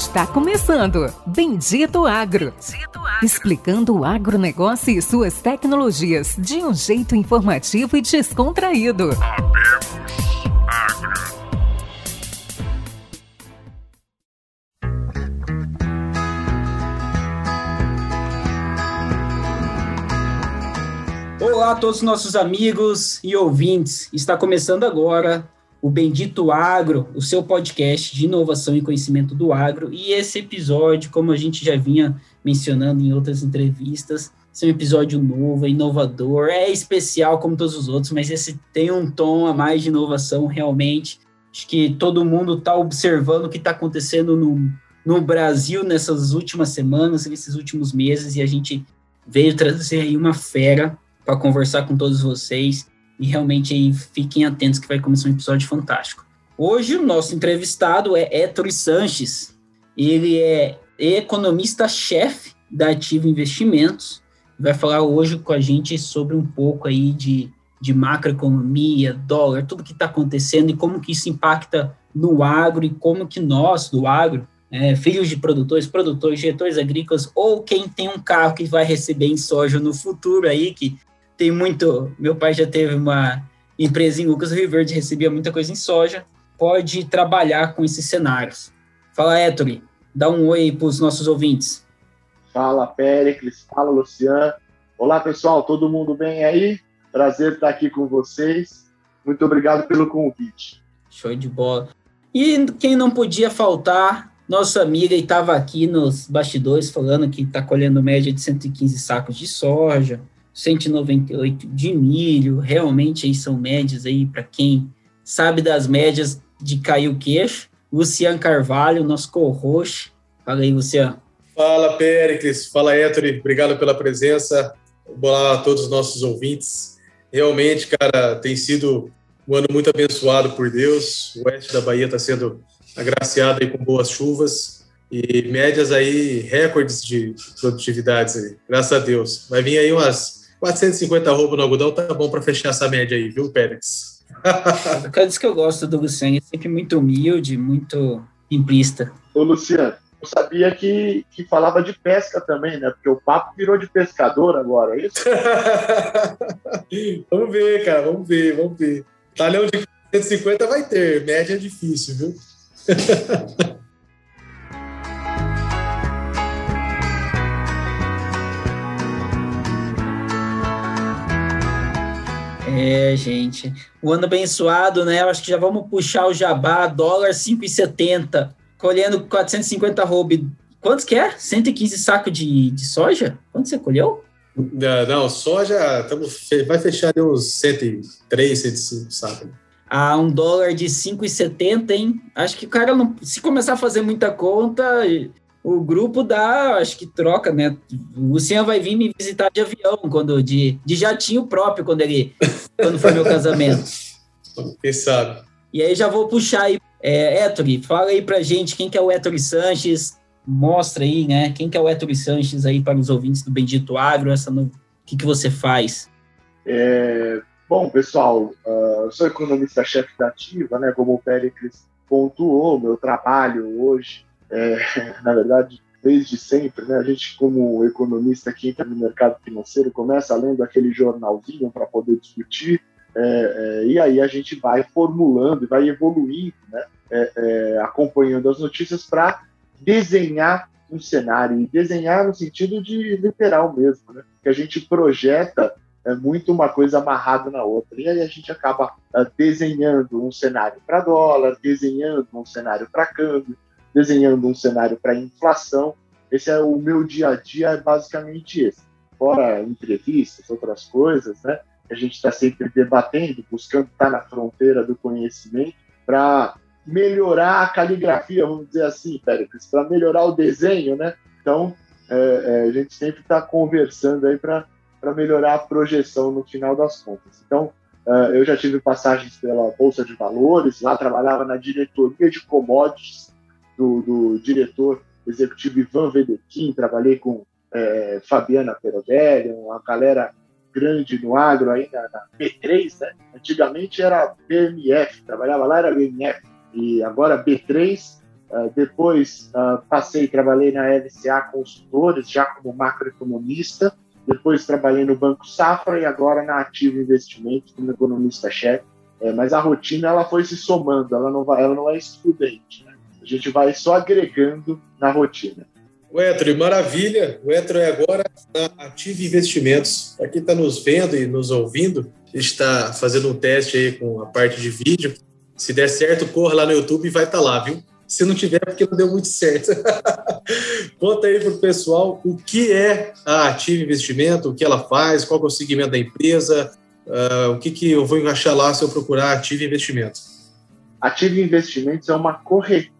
Está começando Bendito Agro. Bendito Agro. Explicando o agronegócio e suas tecnologias de um jeito informativo e descontraído. Olá a todos os nossos amigos e ouvintes. Está começando agora o Bendito Agro, o seu podcast de inovação e conhecimento do agro. E esse episódio, como a gente já vinha mencionando em outras entrevistas, esse é um episódio novo, é inovador, é especial como todos os outros, mas esse tem um tom a mais de inovação realmente. Acho que todo mundo está observando o que está acontecendo no, no Brasil nessas últimas semanas, nesses últimos meses, e a gente veio trazer aí uma fera para conversar com todos vocês e realmente aí fiquem atentos que vai começar um episódio fantástico. Hoje o nosso entrevistado é Héctor Sanches. Ele é economista-chefe da Ativa Investimentos. Vai falar hoje com a gente sobre um pouco aí de, de macroeconomia, dólar, tudo que está acontecendo e como que isso impacta no agro e como que nós, do agro, é, filhos de produtores, produtores, diretores agrícolas, ou quem tem um carro que vai receber em soja no futuro aí, que tem muito. Meu pai já teve uma empresa em Lucas Rio Verde, recebia muita coisa em soja. Pode trabalhar com esses cenários. Fala, Héctor, dá um oi para os nossos ouvintes. Fala, Péricles. Fala, Luciano. Olá, pessoal. Todo mundo bem aí? Prazer estar aqui com vocês. Muito obrigado pelo convite. Show de bola. E quem não podia faltar, nossa amiga estava aqui nos bastidores falando que está colhendo média de 115 sacos de soja, 198 de milho, realmente aí são médias aí para quem sabe das médias de cair o queixo. Luciano Carvalho, nosso co-host. Fala aí, Luciano. Fala, Péricles. Fala, Héctor. Obrigado pela presença. Olá a todos os nossos ouvintes. Realmente, cara, tem sido um ano muito abençoado por Deus. O oeste da Bahia está sendo agraciado aí com boas chuvas e médias aí, recordes de produtividades aí, graças a Deus. Vai vir aí umas 450 roupas no algodão tá bom para fechar essa média aí, viu, Pérez? Por isso que eu gosto do Luciano, é sempre muito humilde, muito simplista. Ô, Luciano, eu sabia que, que falava de pesca também, né? Porque o papo virou de pescador agora, é isso? vamos ver, cara, vamos ver, vamos ver. Talhão de 150 vai ter, média é difícil, viu? É, gente. O ano abençoado, né? Eu acho que já vamos puxar o jabá, dólar 5,70, colhendo 450 roube. Quantos que é? 115 sacos de, de soja? Quanto você colheu? Não, não soja tamo, vai fechar uns 103, 105 sacos. Ah, um dólar de 5,70, hein? Acho que o cara não. Se começar a fazer muita conta, o grupo dá, acho que troca, né? O Luciano vai vir me visitar de avião, quando de, de jatinho próprio, quando ele quando foi meu casamento. Quem sabe? E aí já vou puxar aí. É, Ettore, fala aí pra gente quem que é o Ettore Sanches, mostra aí, né? Quem que é o Ettore Sanches aí para os ouvintes do Bendito Agro, essa no... o que, que você faz? É, bom, pessoal, uh, eu sou economista-chefe da Ativa, né? Como o Péricles pontuou, meu trabalho hoje é, na verdade, desde sempre, né? A gente, como economista que entra no mercado financeiro, começa lendo aquele jornalzinho para poder discutir, é, é, e aí a gente vai formulando e vai evoluindo, né? É, é, acompanhando as notícias para desenhar um cenário, e desenhar no sentido de literal mesmo, né? Que a gente projeta é muito uma coisa amarrada na outra. E aí a gente acaba desenhando um cenário para dólar, desenhando um cenário para câmbio, desenhando um cenário para inflação. Esse é o meu dia a dia, é basicamente esse. Fora entrevistas, outras coisas, né? A gente está sempre debatendo, buscando estar na fronteira do conhecimento para melhorar a caligrafia, vamos dizer assim, Péricles, para melhorar o desenho, né? Então, é, é, a gente sempre está conversando aí para melhorar a projeção no final das contas. Então, é, eu já tive passagens pela Bolsa de Valores, lá trabalhava na diretoria de commodities, do, do diretor executivo Ivan Vedequim, trabalhei com é, Fabiana Perodelli, uma galera grande no agro ainda na B3, né? Antigamente era BMF, trabalhava lá era BMF, e agora B3, Uh, depois uh, passei, trabalhei na LCA Consultores, já como macroeconomista. Depois trabalhei no Banco Safra e agora na Ativo Investimentos como economista-chefe. É, mas a rotina ela foi se somando, ela não, vai, ela não é excludente. A gente vai só agregando na rotina. O Etro, maravilha. O Etro é agora na Ative Investimentos. Para quem está nos vendo e nos ouvindo, a gente está fazendo um teste aí com a parte de vídeo. Se der certo, corra lá no YouTube e vai estar tá lá, viu? Se não tiver, é porque não deu muito certo. Conta aí para o pessoal o que é a Ative Investimento, o que ela faz, qual é o segmento da empresa, uh, o que, que eu vou encaixar lá se eu procurar Ative Investimentos. Ative Investimentos é uma corretora,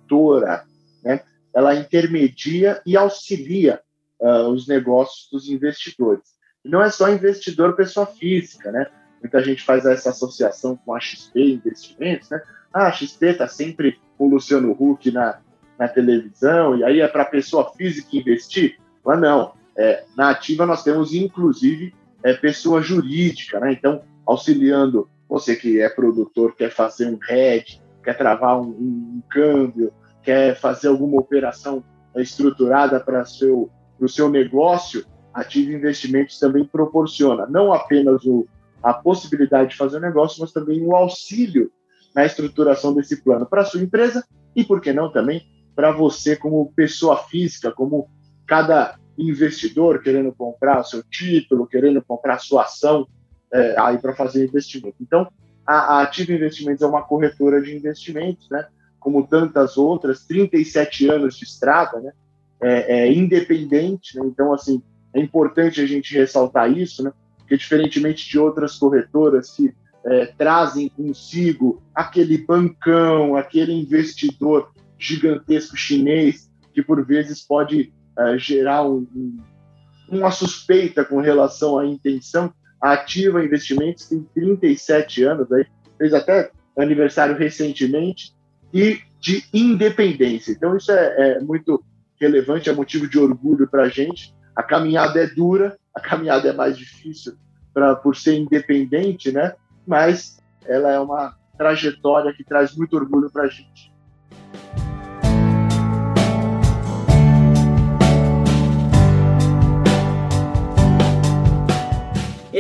né? ela intermedia e auxilia uh, os negócios dos investidores. Não é só investidor pessoa física, né? Muita gente faz essa associação com a XP Investimentos, né? Ah, a XP está sempre com o Luciano Huck na, na televisão, e aí é para pessoa física investir? Mas não. É, na ativa nós temos, inclusive, é, pessoa jurídica, né? Então, auxiliando você que é produtor, quer fazer um hedge, quer travar um, um câmbio, quer fazer alguma operação estruturada para o seu negócio, Ative Investimentos também proporciona não apenas o, a possibilidade de fazer o negócio, mas também o auxílio na estruturação desse plano para a sua empresa e, por que não, também para você como pessoa física, como cada investidor querendo comprar o seu título, querendo comprar a sua ação é, aí para fazer investimento. Então, a, Ativa Investimentos é uma corretora de investimentos, né? como tantas outras, 37 anos de estrada, né? É, é independente, né? então assim é importante a gente ressaltar isso, né? Porque diferentemente de outras corretoras que é, trazem consigo aquele bancão, aquele investidor gigantesco chinês que por vezes pode é, gerar um, um, uma suspeita com relação à intenção. A Ativa Investimentos tem 37 anos, aí, fez até aniversário recentemente, e de independência. Então, isso é, é muito relevante, é motivo de orgulho para a gente. A caminhada é dura, a caminhada é mais difícil pra, por ser independente, né? mas ela é uma trajetória que traz muito orgulho para a gente.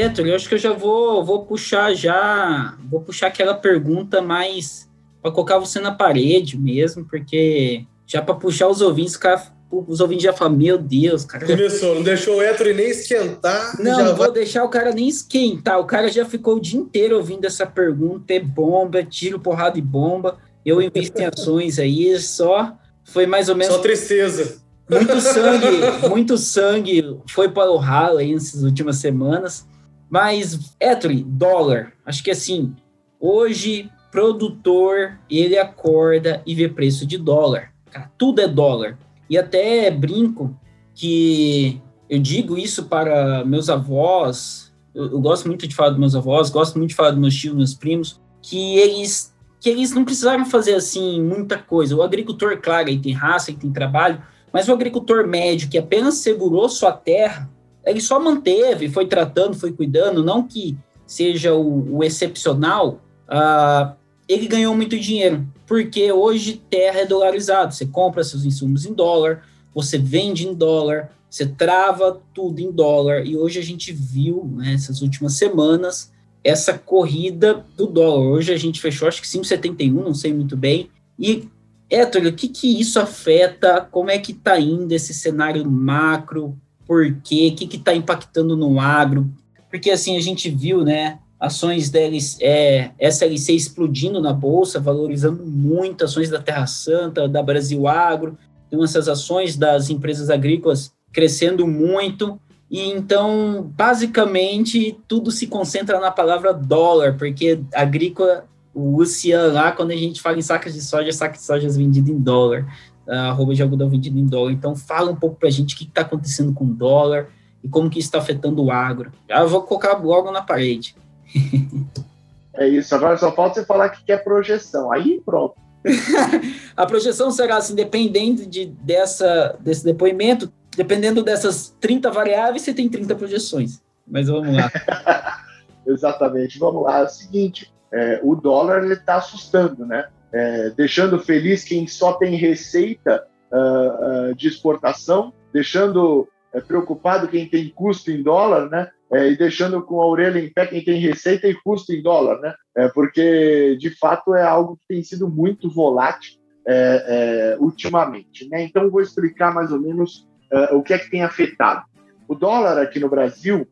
Héctor, eu acho que eu já vou, vou puxar já, vou puxar aquela pergunta mais para colocar você na parede mesmo, porque já para puxar os ouvintes, cara, os ouvintes já falam, meu Deus, cara. Começou, não deixou o Hétero nem esquentar. Não, não vou vai... deixar o cara nem esquentar. O cara já ficou o dia inteiro ouvindo essa pergunta, é bomba, é tiro, porrada e bomba. Eu invisto em ações aí, só foi mais ou menos. Só tristeza. Muito sangue, muito sangue foi para o ralo aí nessas últimas semanas. Mas, Héctor, dólar, acho que assim, hoje produtor, ele acorda e vê preço de dólar. Cara, tudo é dólar. E até brinco que eu digo isso para meus avós, eu, eu, gosto muito de falar dos meus avós, gosto muito de falar dos meus tios, meus primos, que eles que eles não precisaram fazer assim muita coisa. O agricultor, claro, ele tem raça, ele tem trabalho, mas o agricultor médio que apenas segurou sua terra, ele só manteve, foi tratando, foi cuidando, não que seja o, o excepcional, uh, ele ganhou muito dinheiro, porque hoje terra é dolarizado. Você compra seus insumos em dólar, você vende em dólar, você trava tudo em dólar. E hoje a gente viu, nessas né, últimas semanas, essa corrida do dólar. Hoje a gente fechou, acho que 5,71, não sei muito bem. E, Héctor, o que, que isso afeta? Como é que está indo esse cenário macro? Por quê? O que está impactando no agro? Porque, assim, a gente viu, né, ações da é, SLC explodindo na bolsa, valorizando muito ações da Terra Santa, da Brasil Agro, então essas ações das empresas agrícolas crescendo muito. E então, basicamente, tudo se concentra na palavra dólar, porque agrícola, o Luciano lá, quando a gente fala em sacas de soja, sacas de soja vendido em dólar, arroba de algodão vendido em dólar. Então, fala um pouco para a gente o que está acontecendo com o dólar e como que isso está afetando o agro. Já vou colocar logo na parede. É isso, agora só falta você falar que quer projeção. Aí pronto. a projeção será assim, dependendo de, dessa, desse depoimento, dependendo dessas 30 variáveis, você tem 30 projeções. Mas vamos lá. Exatamente, vamos lá. É o seguinte, é, o dólar está assustando, né? É, deixando feliz quem só tem receita uh, uh, de exportação, deixando uh, preocupado quem tem custo em dólar, né? É, e deixando com a orelha em pé quem tem receita e custo em dólar, né? É, porque de fato é algo que tem sido muito volátil é, é ultimamente, né? Então vou explicar mais ou menos o que é que tem afetado. O dólar aqui no Brasil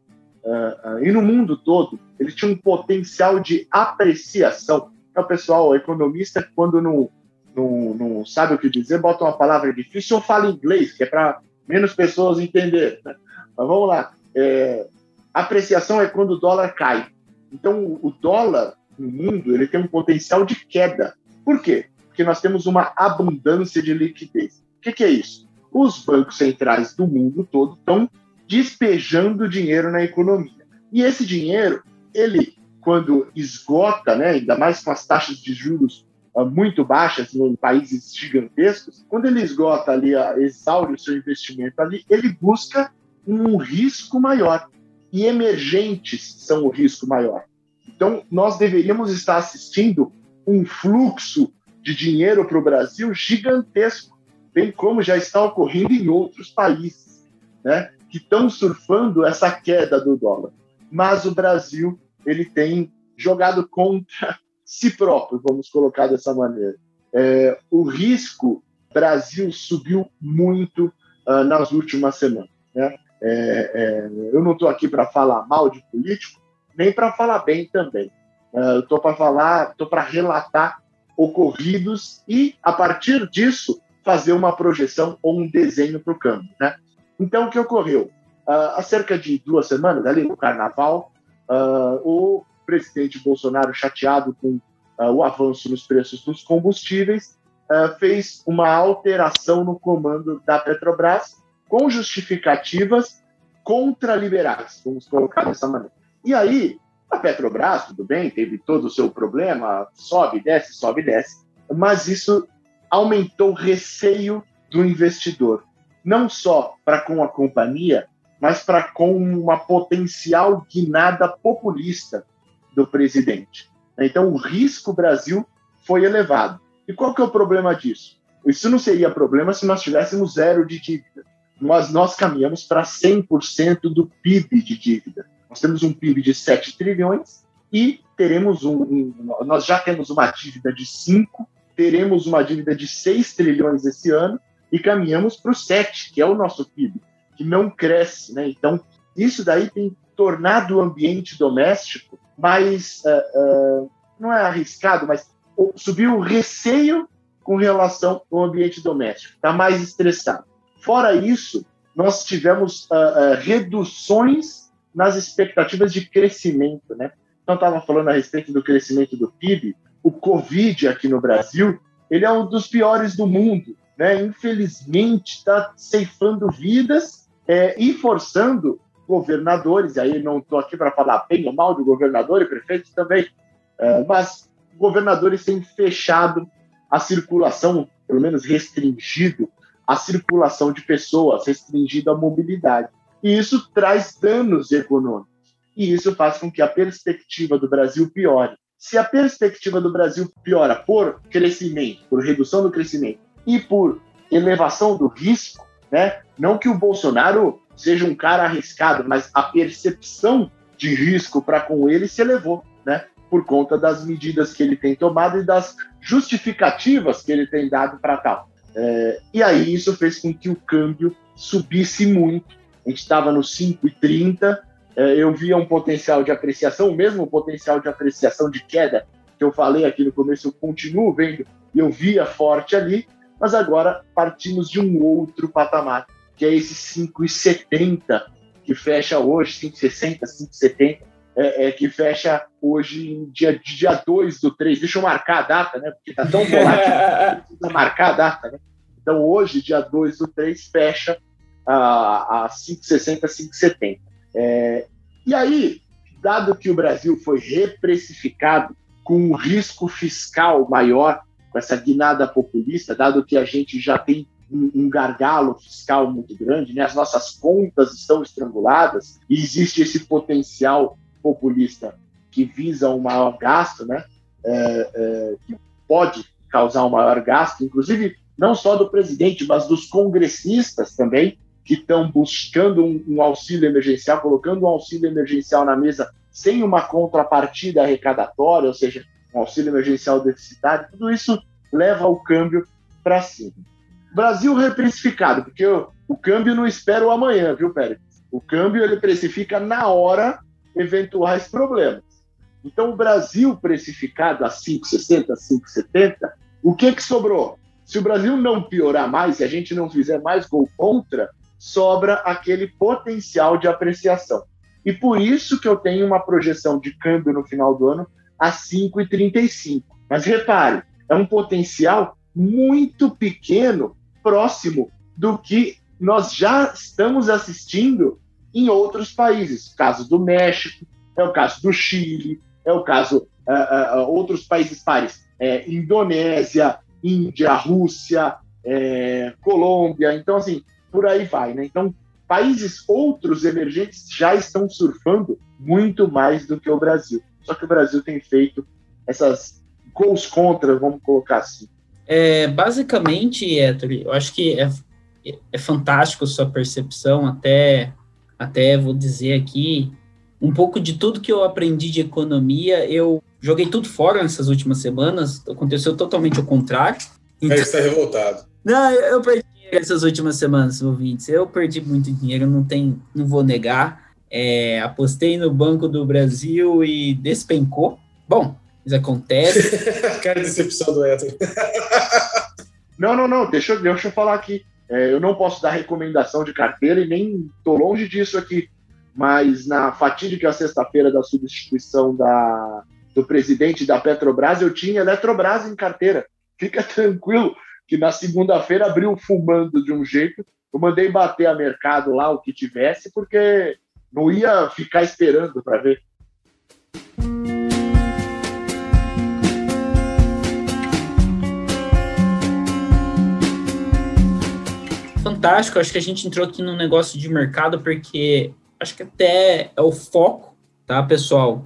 e no mundo todo ele tinha um potencial de apreciação o pessoal, o economista, quando não, não, não sabe o que dizer, bota uma palavra difícil ou fala inglês, que é para menos pessoas entenderem. Né? Mas vamos lá. É, apreciação é quando o dólar cai. Então, o dólar no mundo ele tem um potencial de queda. Por quê? Porque nós temos uma abundância de liquidez. O que, que é isso? Os bancos centrais do mundo todo estão despejando dinheiro na economia. E esse dinheiro, ele quando esgota, né, ainda mais com as taxas de juros uh, muito baixas em países gigantescos, quando ele esgota ali, uh, exaure o seu investimento ali, ele busca um risco maior. E emergentes são o risco maior. Então, nós deveríamos estar assistindo um fluxo de dinheiro para o Brasil gigantesco, bem como já está ocorrendo em outros países, né, que estão surfando essa queda do dólar. Mas o Brasil ele tem jogado contra si próprio, vamos colocar dessa maneira. É, o risco Brasil subiu muito uh, nas últimas semanas. Né? É, é, eu não estou aqui para falar mal de político, nem para falar bem também. Uh, estou para falar, estou para relatar ocorridos e, a partir disso, fazer uma projeção ou um desenho para o câmbio. Né? Então, o que ocorreu? Uh, há cerca de duas semanas, ali no Carnaval, uh, o presidente Bolsonaro, chateado com uh, o avanço nos preços dos combustíveis, uh, fez uma alteração no comando da Petrobras com justificativas contraliberais, vamos colocar dessa maneira. E aí, a Petrobras, tudo bem, teve todo o seu problema, sobe, desce, sobe, desce, mas isso aumentou o receio do investidor, não só para com a companhia, mas para com uma potencial guinada populista do presidente. Então, o risco Brasil foi elevado. E qual que é o problema disso? Isso não seria problema se nós tivéssemos zero de dívida. Mas nós caminhamos para 100% do PIB de dívida. Nós temos um PIB de 7 trilhões e teremos um, um, nós já temos uma dívida de 5, teremos uma dívida de 6 trilhões esse ano e caminhamos para o 7, que é o nosso PIB que não cresce. Né? Então, isso daí tem tornado o ambiente doméstico mais, uh, uh, não é arriscado, mas subiu o receio com relação ao ambiente doméstico, está mais estressado. Fora isso, nós tivemos uh, reduções nas expectativas de crescimento. Né? Então, estava falando a respeito do crescimento do PIB, o Covid aqui no Brasil, ele é um dos piores do mundo. Né? Infelizmente, está ceifando vidas é, e forçando governadores, aí não estou aqui para falar bem ou mal de governador e prefeito também, é, mas governadores têm fechado a circulação, pelo menos restringido a circulação de pessoas, restringido a mobilidade. E isso traz danos econômicos. E isso faz com que a perspectiva do Brasil piore. Se a perspectiva do Brasil piora por crescimento, por redução do crescimento e por elevação do risco, né? Não que o Bolsonaro seja um cara arriscado, mas a percepção de risco para com ele se elevou, né? Por conta das medidas que ele tem tomado e das justificativas que ele tem dado para tal. É, e aí isso fez com que o câmbio subisse muito. A gente estava no 5,30, é, eu via um potencial de apreciação, o mesmo potencial de apreciação de queda que eu falei aqui no começo, eu continuo vendo, eu via forte ali, mas agora partimos de um outro patamar, que é esse 5,70 que fecha hoje, 5,60, 5,70, é, é, que fecha hoje em dia, dia 2 do 3. Deixa eu marcar a data, né? Porque está tão volátil, precisa marcar a data, né? Então, hoje, dia 2 do 3, fecha a, a 5,60, 5,70. É, e aí, dado que o Brasil foi reprecificado com um risco fiscal maior com essa guinada populista, dado que a gente já tem um, gargalo fiscal muito grande, né? as nossas contas estão estranguladas e existe esse potencial populista que visa um maior gasto, né? É, é, que pode causar um maior gasto, inclusive não só do presidente, mas dos congressistas também, que estão buscando um, um, auxílio emergencial, colocando um auxílio emergencial na mesa sem uma contrapartida arrecadatória, ou seja, um auxílio emergencial deficitário, tudo isso leva o câmbio para cima. Brasil reprecificado, porque o, o câmbio não espera o amanhã, viu, Pérez? O câmbio ele precifica na hora eventuais problemas. Então, o Brasil precificado a 5,60, 5,70, o que, que sobrou? Se o Brasil não piorar mais, se a gente não fizer mais gol contra, sobra aquele potencial de apreciação. E por isso que eu tenho uma projeção de câmbio no final do ano a 5,35. Mas repare, é um potencial muito pequeno, próximo do que nós já estamos assistindo em outros países. Caso do México, é o caso do Chile, é o caso uh, uh, outros países pares, é, Indonésia, Índia, Rússia, é, Colômbia. Então, assim, por aí vai. Né? Então, países outros emergentes já estão surfando muito mais do que o Brasil. Só que o Brasil tem feito essas gols contra, vamos colocar assim. É, basicamente, Héctor, eu acho que é, é fantástico a sua percepção, até, até vou dizer aqui, um pouco de tudo que eu aprendi de economia, eu joguei tudo fora nessas últimas semanas, aconteceu totalmente o contrário. Então, Ele está revoltado. Não, eu perdi essas últimas semanas, ouvintes. Eu perdi muito dinheiro, não tem, não vou negar. É, apostei no Banco do Brasil e despencou. Bom, isso acontece. Cara, decepção do Héctor. não, não, não, deixa, deixa eu falar aqui. É, eu não posso dar recomendação de carteira e nem estou longe disso aqui. Mas na fatídica sexta-feira da substituição da, do presidente da Petrobras, eu tinha Eletrobras em carteira. Fica tranquilo, que na segunda-feira abriu fumando de um jeito. Eu mandei bater a mercado lá o que tivesse, porque não ia ficar esperando para ver. Fantástico, acho que a gente entrou aqui num negócio de mercado porque acho que até é o foco, tá, pessoal?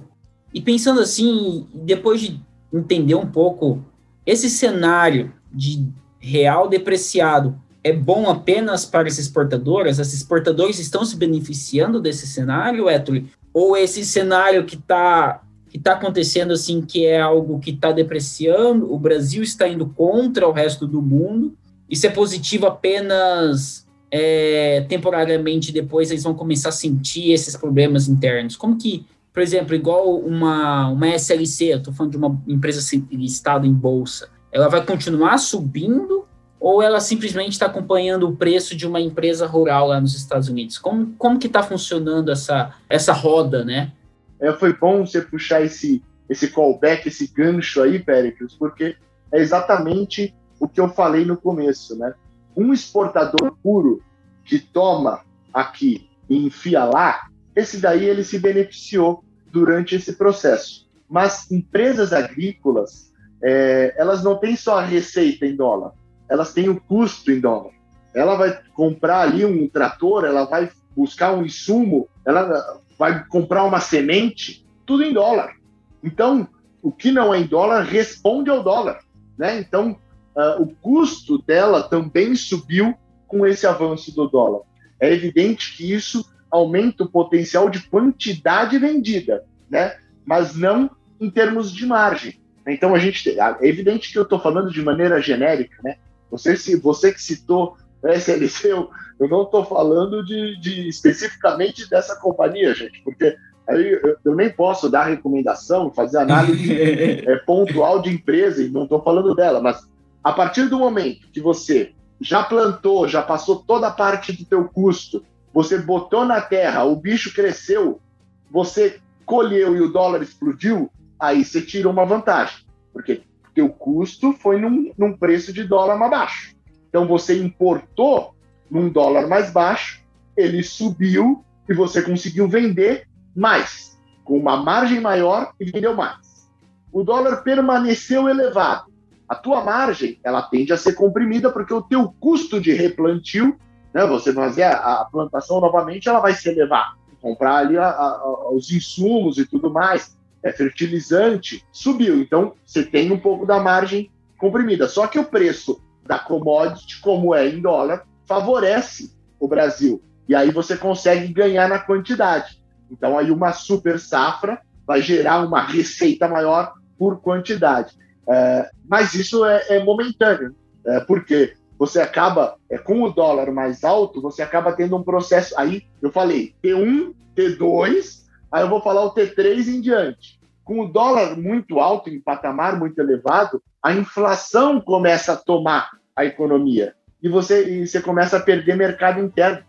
E pensando assim, depois de entender um pouco esse cenário de real depreciado é bom apenas para as exportadoras? As exportadoras estão se beneficiando desse cenário, Etoli? Ou esse cenário que está que tá acontecendo assim, que é algo que está depreciando, o Brasil está indo contra o resto do mundo, isso é positivo apenas é, temporariamente, depois eles vão começar a sentir esses problemas internos. Como que, por exemplo, igual uma, uma SLC, eu estou falando de uma empresa listada em bolsa, ela vai continuar subindo ou ela simplesmente está acompanhando o preço de uma empresa rural lá nos Estados Unidos? Como, como que está funcionando essa, essa roda, né? É, foi bom você puxar esse, esse callback, esse gancho aí, Péricles, porque é exatamente o que eu falei no começo, né? Um exportador puro que toma aqui e enfia lá, esse daí ele se beneficiou durante esse processo. Mas empresas agrícolas é, elas não têm só a receita em dólar, elas têm o custo em dólar. Ela vai comprar ali um trator, ela vai buscar um insumo, ela vai comprar uma semente, tudo em dólar. Então, o que não é em dólar responde ao dólar. Né? Então, uh, o custo dela também subiu com esse avanço do dólar. É evidente que isso aumenta o potencial de quantidade vendida, né? mas não em termos de margem. Então a gente é evidente que eu estou falando de maneira genérica, né? Você se você que citou SLC, eu, eu não estou falando de, de, especificamente dessa companhia, gente, porque aí eu, eu nem posso dar recomendação, fazer análise é, pontual de empresa e não estou falando dela, mas a partir do momento que você já plantou, já passou toda a parte do teu custo, você botou na terra, o bicho cresceu, você colheu e o dólar explodiu, aí você tira uma vantagem, porque o custo foi num, num preço de dólar mais baixo. Então você importou num dólar mais baixo, ele subiu e você conseguiu vender mais, com uma margem maior e vendeu mais. O dólar permaneceu elevado. A tua margem, ela tende a ser comprimida porque o teu custo de replantio, né, você fazer a, a plantação novamente, ela vai se elevar. Comprar ali a, a, os insumos e tudo mais, é, fertilizante, subiu. Então, você tem um pouco da margem comprimida. Só que o preço da commodity, como é em dólar, favorece o Brasil. E aí você consegue ganhar na quantidade. Então aí uma super safra vai gerar uma receita maior por quantidade. É, mas isso é, é momentâneo, é, porque você acaba, é, com o dólar mais alto, você acaba tendo um processo. Aí eu falei T1, T2, aí eu vou falar o T3 em diante. Com o dólar muito alto, em patamar muito elevado, a inflação começa a tomar a economia e você, e você começa a perder mercado interno.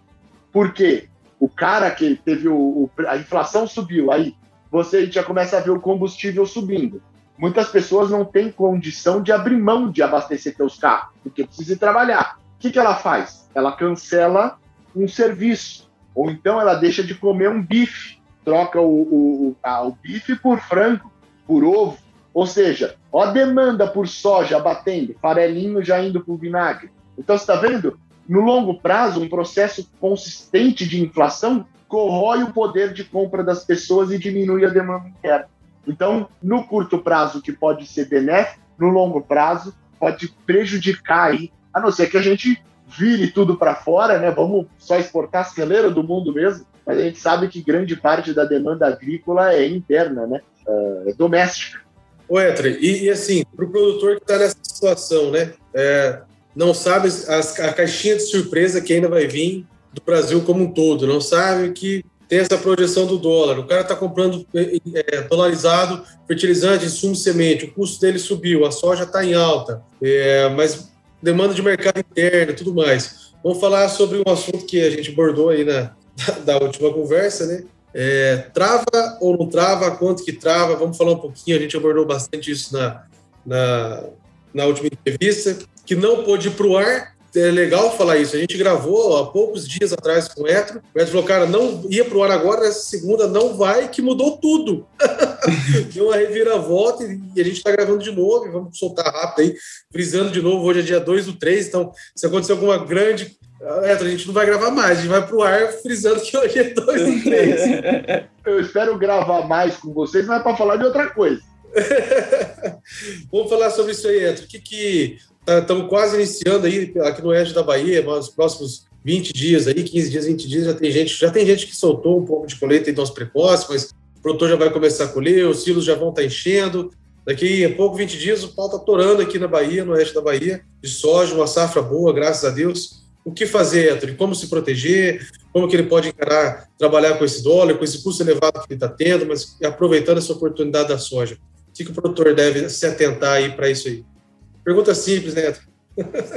Por quê? O cara que teve o, o a inflação subiu, aí você já começa a ver o combustível subindo. Muitas pessoas não têm condição de abrir mão de abastecer seus carros, porque precisa trabalhar. O que, que ela faz? Ela cancela um serviço, ou então ela deixa de comer um bife, troca o, o, a, o bife por frango, por ovo. Ou seja, ó a demanda por soja batendo, farelinho já indo para o vinagre. Então, você está vendo? No longo prazo, um processo consistente de inflação corrói o poder de compra das pessoas e diminui a demanda interna. Então, no curto prazo, que pode ser benéfico, no longo prazo, pode prejudicar aí, a não ser que a gente vire tudo para fora, né? Vamos só exportar celeiro do mundo mesmo, mas a gente sabe que grande parte da demanda agrícola é interna, né? Uh, é doméstica. Ô, Etre, e, e assim, para o produtor que está nessa situação, né? É, não sabe as, a caixinha de surpresa que ainda vai vir do Brasil como um todo, não sabe que tem essa projeção do dólar. O cara está comprando é, dolarizado fertilizante, insumo semente, o custo dele subiu, a soja está em alta, é, mas demanda de mercado interno e tudo mais. Vamos falar sobre um assunto que a gente abordou aí na da, última conversa, né? É, trava ou não trava? Quanto que trava? Vamos falar um pouquinho. A gente abordou bastante isso na, na, na última entrevista. Que não pôde ir para o ar é legal falar isso. A gente gravou há poucos dias atrás com o Etro. O Etro falou, cara, não ia pro ar agora, essa segunda não vai, que mudou tudo. Deu uma reviravolta e a gente está gravando de novo. Vamos soltar rápido aí, frisando de novo. Hoje é dia 2 do 3, então se acontecer alguma grande. Etro, a gente não vai gravar mais, a gente vai pro ar frisando que hoje é 2 do 3. Eu espero gravar mais com vocês, mas é para falar de outra coisa. Vamos falar sobre isso aí, Etro. O que, que Estamos tá, quase iniciando aí aqui no oeste da Bahia, nos próximos 20 dias aí, 15 dias, 20 dias, já tem gente, já tem gente que soltou um pouco de colheita em dose precoce, mas o produtor já vai começar a colher, os silos já vão estar tá enchendo. Daqui a pouco, 20 dias, o pau está torando aqui na Bahia, no oeste da Bahia, de soja, uma safra boa, graças a Deus. O que fazer, Héctor? Como se proteger? Como que ele pode encarar, trabalhar com esse dólar, com esse custo elevado que ele está tendo, mas aproveitando essa oportunidade da soja? O que, que o produtor deve se atentar aí para isso aí? Pergunta simples, né?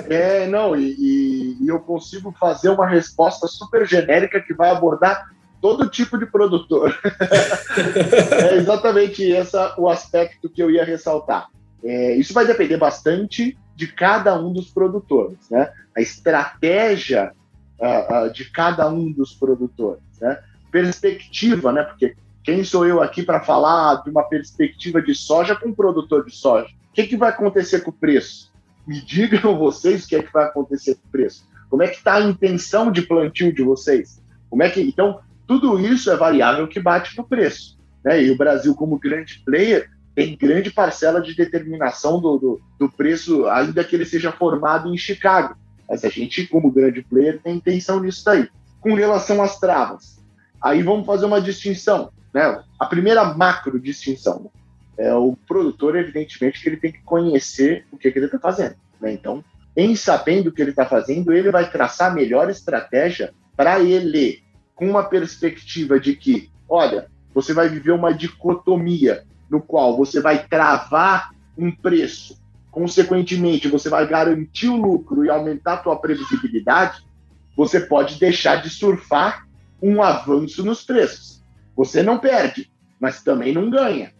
É, não, e, e, eu consigo fazer uma resposta super genérica que vai abordar todo tipo de produtor. é exatamente esse o aspecto que eu ia ressaltar. É, isso vai depender bastante de cada um dos produtores, né? A estratégia uh, uh, de cada um dos produtores, né? Perspectiva, né? Porque quem sou eu aqui para falar de uma perspectiva de soja com um produtor de soja? que, que vai acontecer com o preço? Me digam vocês o que é que vai acontecer com o preço. Como é que está a intenção de plantio de vocês? Como é que então tudo isso é variável que bate no preço, né? E o Brasil como grande player tem grande parcela de determinação do, do, do preço, ainda que ele seja formado em Chicago. Mas a gente, como grande player, tem intenção nisso daí. Com relação às travas, aí vamos fazer uma distinção, né? A primeira macro distinção é, o produtor, evidentemente, que ele tem que conhecer o que, que ele está fazendo. Né? Então, em sabendo o que ele está fazendo, ele vai traçar a melhor estratégia para ele, com uma perspectiva de que, olha, você vai viver uma dicotomia no qual você vai travar um preço, consequentemente, você vai garantir o lucro e aumentar a tua previsibilidade, você pode deixar de surfar um avanço nos preços. Você não perde, mas também não ganha.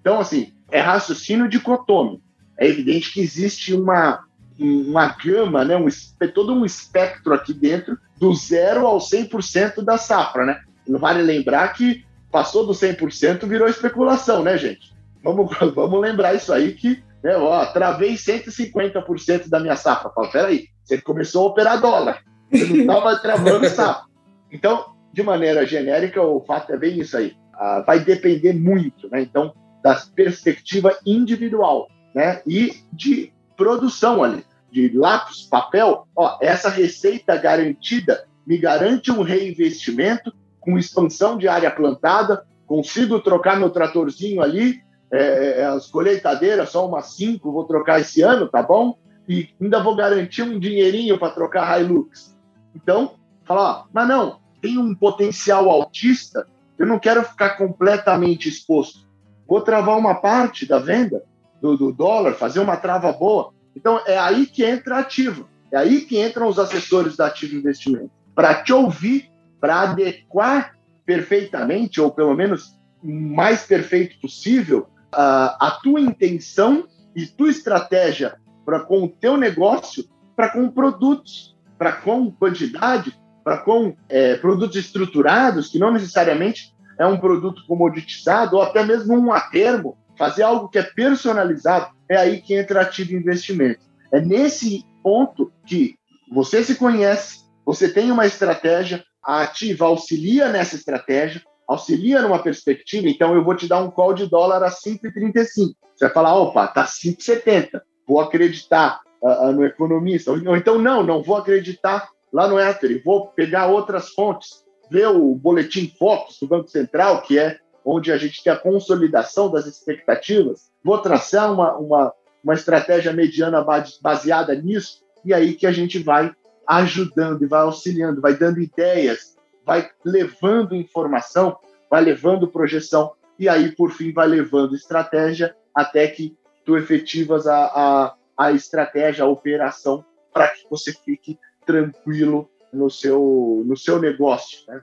Então, assim, é raciocínio dicotômico. É evidente que existe uma, uma gama, né, um, todo um espectro aqui dentro do zero ao 100% da safra, né? Não vale lembrar que passou do 100% virou especulação, né, gente? Vamos, vamos lembrar isso aí que, né, ó, travei 150% da minha safra. Fala, peraí, você começou a operar dólar, você não estava travando safra. Então, de maneira genérica, o fato é bem isso aí. Ah, vai depender muito, né? Então, da perspectiva individual, né? E de produção ali, de lápis, papel. Ó, essa receita garantida me garante um reinvestimento com expansão de área plantada, consigo trocar meu tratorzinho ali, é, é as colheitadeiras, só umas cinco, vou trocar esse ano, tá bom? E ainda vou garantir um dinheirinho para trocar Hilux. Então, falar, mas não, tem um potencial autista, eu não quero ficar completamente exposto. Vou travar uma parte da venda do, do dólar, fazer uma trava boa. Então, é aí que entra ativo. É aí que entram os assessores da Ativo Investimento. Para te ouvir, para adequar perfeitamente, ou pelo menos mais perfeito possível, a, a tua intenção e tua estratégia para com o teu negócio, para com produtos, para com quantidade, para com é, produtos estruturados, que não necessariamente é um produto comoditizado, ou até mesmo um a termo, fazer algo que é personalizado, é aí que entra ativo investimento. É nesse ponto que você se conhece, você tem uma estratégia, a ativa auxilia nessa estratégia, auxilia numa perspectiva, então eu vou te dar um call de dólar a 5,35. Você vai falar, opa, tá 5,70, vou acreditar uh, no economista. Ou então, não, não vou acreditar lá no Ether, vou pegar outras fontes, ver o boletim Focus do Banco Central, que é onde a gente tem a consolidação das expectativas, vou traçar uma, uma, uma estratégia mediana baseada nisso, e aí que a gente vai ajudando e vai auxiliando, vai dando ideias, vai levando informação, vai levando projeção, e aí, por fim, vai levando estratégia até que tu efetivas a, a, a estratégia, a operação, para que você fique tranquilo no seu, no seu negócio. Né?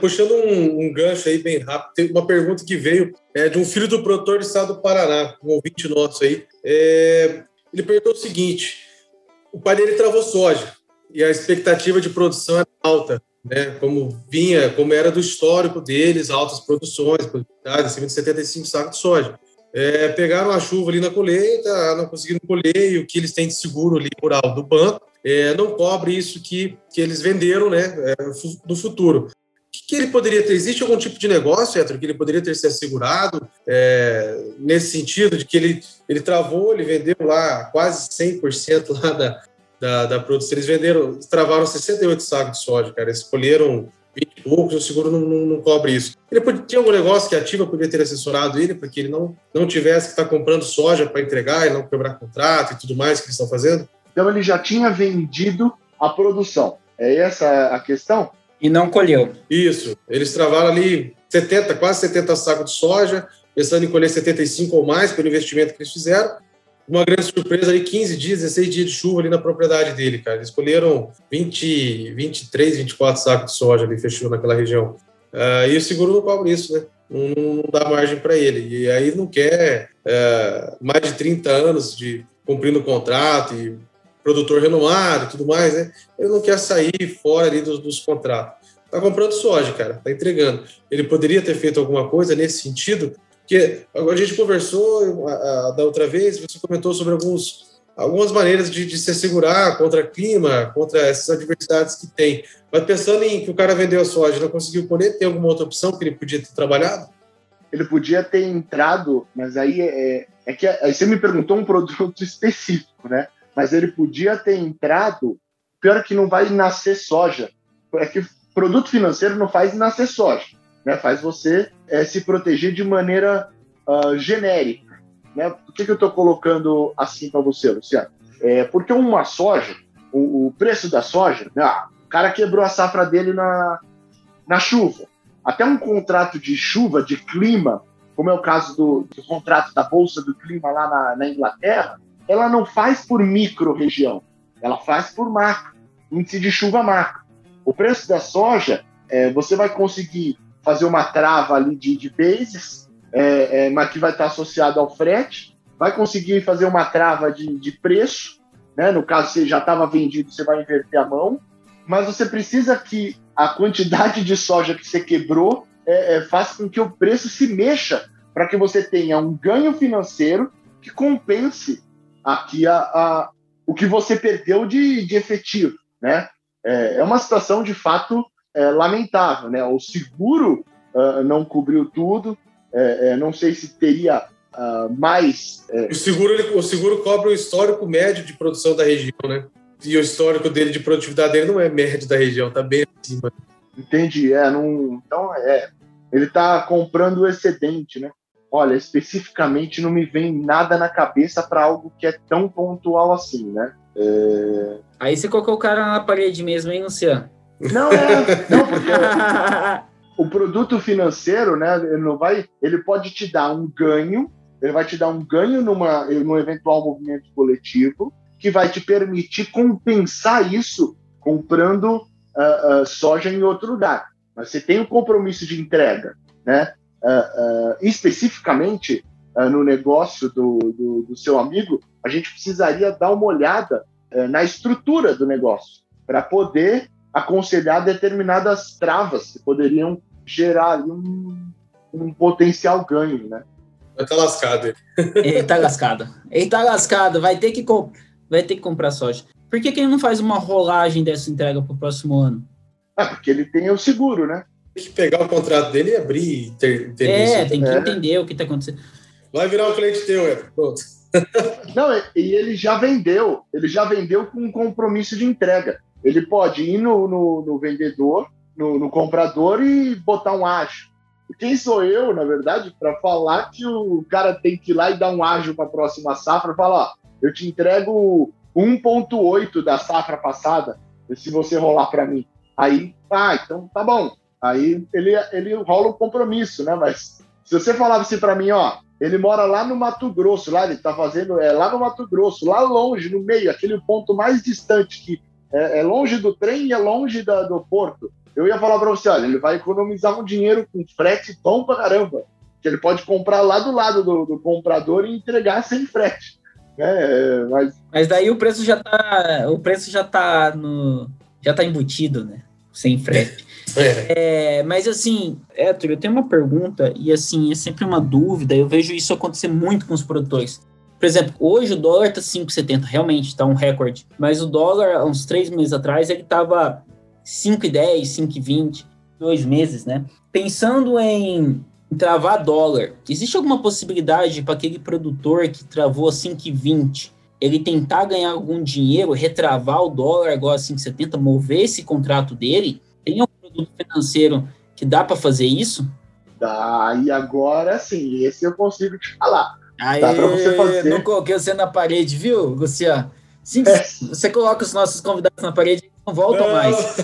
Puxando um, um, gancho aí bem rápido, tem uma pergunta que veio é, de um filho do produtor do estado do Paraná, um ouvinte nosso aí. É, ele perguntou o seguinte: o pai dele travou soja e a expectativa de produção era alta né, como vinha, como era do histórico deles, altas produções, produtividade, acima de 75 sacos de soja. É, pegaram a chuva ali na colheita, não conseguiram colher, e o que eles têm de seguro ali rural do banco é, não cobre isso que, que eles venderam né, é, no futuro. Que, ele poderia ter? Existe algum tipo de negócio, Héctor, que ele poderia ter se assegurado é, nesse sentido de que ele, ele travou, ele vendeu lá quase 100% lá da, da, da produção. Eles venderam, travaram 68 sacos de soja, cara. Eles escolheram 20 e poucos, o seguro não, não, não, cobre isso. Ele podia, tinha algum negócio que a Ativa poderia ter assessorado ele para que ele não, não tivesse que estar tá comprando soja para entregar e não quebrar contrato e tudo mais que eles estão fazendo? Então ele já tinha vendido a produção. É essa a questão? E não colheu. Isso. Eles travaram ali 70, quase 70 sacos de soja, pensando em colher 75 ou mais pelo investimento que eles fizeram uma grande surpresa ali, 15 dias, 16 dias de chuva ali na propriedade dele, cara. Eles escolheram 20, 23, 24 sacos de soja ali, fechou naquela região. Uh, e o seguro não cobre isso, né? Não, não dá margem para ele. E aí não quer uh, mais de 30 anos de cumprindo o contrato e produtor renomado e tudo mais, né? Ele não quer sair fora ali dos, dos contratos. Tá comprando soja, cara, tá entregando. Ele poderia ter feito alguma coisa nesse sentido, porque a gente conversou a, a, da outra vez, você comentou sobre alguns, algumas maneiras de, de se assegurar contra clima, contra essas adversidades que tem. Mas pensando em que o cara vendeu a soja não conseguiu colher, tem alguma outra opção que ele podia ter trabalhado? Ele podia ter entrado, mas aí é, é que aí você me perguntou um produto específico, né? Mas ele podia ter entrado, pior que não vai nascer soja. É que produto financeiro não faz nascer soja né? faz você é, se proteger de maneira uh, genérica. Né? Por que, que eu estou colocando assim para você, Luciano? É, porque uma soja, o, o preço da soja, né? ah, o cara quebrou a safra dele na, na chuva. Até um contrato de chuva, de clima, como é o caso do, do contrato da Bolsa do Clima lá na, na Inglaterra, ela não faz por micro-região, ela faz por macro, índice de chuva macro. O preço da soja, é, você vai conseguir fazer uma trava ali de, de bases, é, é, mas que vai estar associado ao frete, vai conseguir fazer uma trava de, de preço, né? no caso, você já estava vendido, você vai inverter a mão, mas você precisa que a quantidade de soja que você quebrou é, é, faça com que o preço se mexa para que você tenha um ganho financeiro que compense aqui a, a o que você perdeu de, de efetivo, né? É, é uma situação de fato é, lamentável, né? O seguro uh, não cobriu tudo, é, é, não sei se teria uh, mais. É, o, seguro, ele, o seguro cobre o histórico médio de produção da região, né? E o histórico dele de produtividade dele não é médio da região, tá bem acima. Entendi, é, não, então é, ele está comprando o excedente, né? Olha, especificamente não me vem nada na cabeça para algo que é tão pontual assim, né? É... Aí você colocou o cara na parede mesmo, hein, Luciano? Não, é, não, porque o produto financeiro, né, ele não vai, ele pode te dar um ganho, ele vai te dar um ganho numa, num eventual movimento coletivo, que vai te permitir compensar isso comprando uh, uh, soja em outro lugar. Mas você tem o um compromisso de entrega, né? Uh, especificamente no negócio do, do, do, seu amigo, a gente precisaria dar uma olhada na estrutura do negócio para poder aconselhar determinadas travas que poderiam gerar um, um potencial ganho, né? Estar tá lascado. Ele tá lascado. Ele tá lascado. Vai ter que, vai ter que comprar soja. Por que, que ele não faz uma rolagem dessa entrega para o próximo ano? Ah, porque ele tem o seguro, né? Tem que pegar o contrato dele e abrir e ter, ter É, isso. tem que é. entender o que está acontecendo. Vai virar um cliente teu, é. Pronto. Não, e ele já vendeu. Ele já vendeu com um compromisso de entrega. Ele pode ir no, no, no vendedor, no, no, comprador e botar um ágio. Quem sou eu, na verdade, para falar que o cara tem que ir lá e dar um ágio para a próxima safra? Falar, ó, eu te entrego 1,8 da safra passada, se você rolar para mim. Aí, ah, então tá bom. Aí ele, ele rola o compromisso, né? Mas se você falava assim para mim, ó, ele mora lá no Mato Grosso, lá ele tá fazendo, é lá no Mato Grosso, lá longe, no meio, aquele ponto mais distante que é, é longe do trem e é longe da, do porto. Eu ia falar para você, olha, ele vai economizar um dinheiro com frete bom pra caramba, que ele pode comprar lá do lado do, do comprador e entregar sem frete. É, mas... mas daí o preço já tá, o preço já tá no, já tá embutido, né? Sem frete. É. é, mas assim, Héctor, eu tenho uma pergunta e assim, é sempre uma dúvida, eu vejo isso acontecer muito com os produtores. Por exemplo, hoje o dólar tá 5,70, realmente tá um recorde. Mas o dólar, uns três meses atrás, ele tava 5,10, 5,20, dois meses, né? Pensando em, travar dólar, existe alguma possibilidade para aquele produtor que travou a 5,20 ele tentar ganhar algum dinheiro, retravar o dólar agora a 5,70, mover esse contrato dele? Tem algum produto financeiro que dá para fazer isso? Dá, e agora sim, esse eu consigo te falar. Aí, Dá pra você fazer. Não coloquei você na parede, viu, Luciano? Sim, é. você coloca os nossos convidados na parede, não voltam não. mais.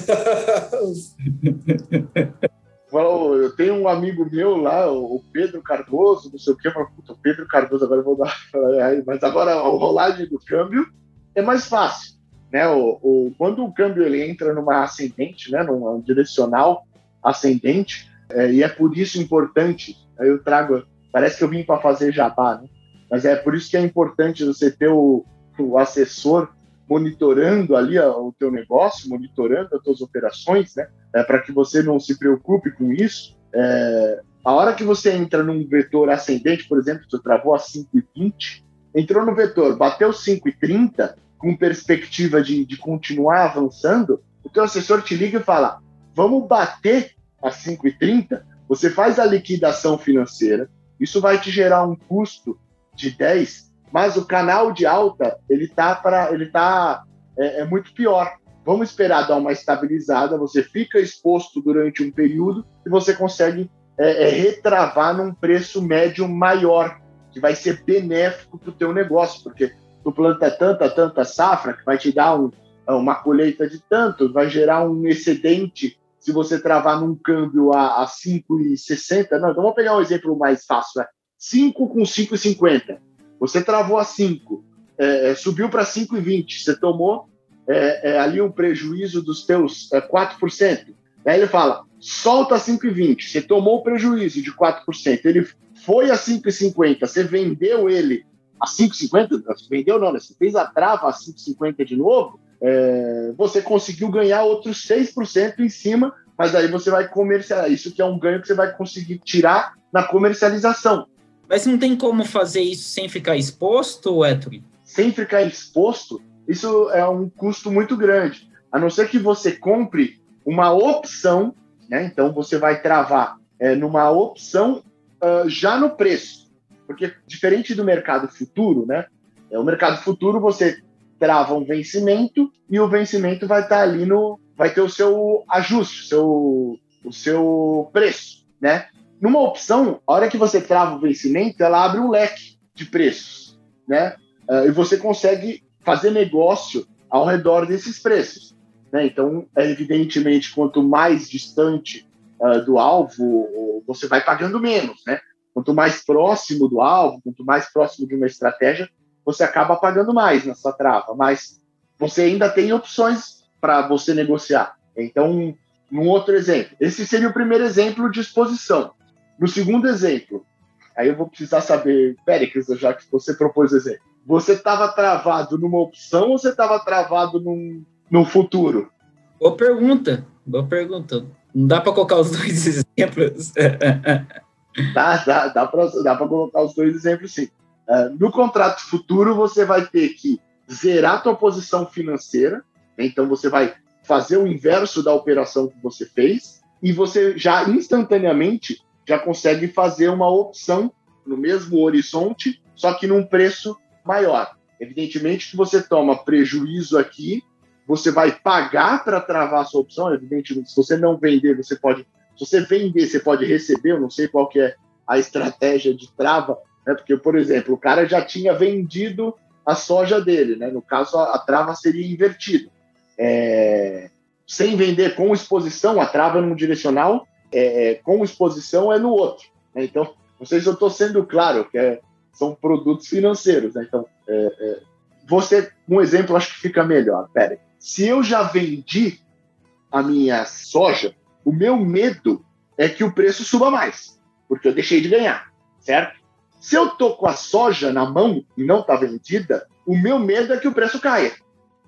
eu tenho um amigo meu lá, o Pedro Cardoso, não sei o que, eu falo, puta, o Pedro Cardoso, agora eu vou dar. Mas agora a rolagem do câmbio é mais fácil. Né? O, o, quando o câmbio ele entra numa ascendente, né, numa direcional ascendente, é, e é por isso importante, aí eu trago Parece que eu vim para fazer jabá, né? Mas é por isso que é importante você ter o, o assessor monitorando ali o teu negócio, monitorando as tuas operações, né? É, para que você não se preocupe com isso. É, a hora que você entra num vetor ascendente, por exemplo, você travou a 5,20, entrou no vetor, bateu 5,30, com perspectiva de, de continuar avançando, o teu assessor te liga e fala, vamos bater a 5,30, você faz a liquidação financeira, isso vai te gerar um custo de 10, mas o canal de alta ele tá para ele tá é, é, muito pior. Vamos esperar dar uma estabilizada, você fica exposto durante um período e você consegue é, é, retravar num preço médio maior, que vai ser benéfico para o teu negócio, porque tu planta tanta, tanta safra que vai te dar um, uma colheita de tanto, vai gerar um excedente se você travar num câmbio a, a 5,60, não, então vamos pegar um exemplo mais fácil, né? 5 com 5,50. Você travou a 5, é, é, subiu para 5,20, você tomou é, é, ali um prejuízo dos teus é, 4%. Aí ele fala, solta 5,20, você tomou o prejuízo de 4%, ele foi a 5,50, você vendeu ele a 5,50, vendeu não, né? você fez a trava a 5,50 de novo, é, você conseguiu ganhar outros 6% em cima, mas aí você vai comercializar. Isso que é um ganho que você vai conseguir tirar na comercialização. Mas não tem como fazer isso sem ficar exposto, Héctor? Sem ficar exposto, isso é um custo muito grande. A não ser que você compre uma opção, né? Então você vai travar é, numa opção uh, já no preço, porque diferente do mercado futuro, né? É, o mercado futuro você trava um vencimento e o vencimento vai estar ali no, vai ter o seu ajuste, seu, o seu preço, né? Numa opção, a hora que você trava o vencimento, ela abre um leque de preços, né? Uh, e você consegue fazer negócio ao redor desses preços. Né? Então, evidentemente, quanto mais distante uh, do alvo, você vai pagando menos. Né? Quanto mais próximo do alvo, quanto mais próximo de uma estratégia, você acaba pagando mais na sua trava. Mas você ainda tem opções para você negociar. Então, um outro exemplo. Esse seria o primeiro exemplo de exposição. No segundo exemplo, aí eu vou precisar saber, Péricles, já que você propôs o exemplo. Você estava travado numa opção ou você estava travado num, num futuro? Boa pergunta, boa pergunta. Não dá para colocar os dois exemplos? dá, dá, dá para colocar os dois exemplos, sim. Uh, no contrato futuro, você vai ter que zerar a tua posição financeira, né? então você vai fazer o inverso da operação que você fez, e você já instantaneamente já consegue fazer uma opção no mesmo horizonte, só que num preço maior. Evidentemente que você toma prejuízo aqui, você vai pagar para travar a sua opção. Evidentemente, se você não vender, você pode. Se você vender, você pode receber. Eu não sei qual que é a estratégia de trava, né? Porque, por exemplo, o cara já tinha vendido a soja dele, né? No caso, a, a trava seria invertida. É, sem vender com exposição, a trava num direcional, é, é com exposição é no outro. Né? Então, não sei se eu estou sendo claro, que é, são produtos financeiros. Né? Então, é, é, você, um exemplo, acho que fica melhor. Pera, se eu já vendi a minha soja, o meu medo é que o preço suba mais, porque eu deixei de ganhar, certo? Se eu tô com a soja na mão e não está vendida, o meu medo é que o preço caia.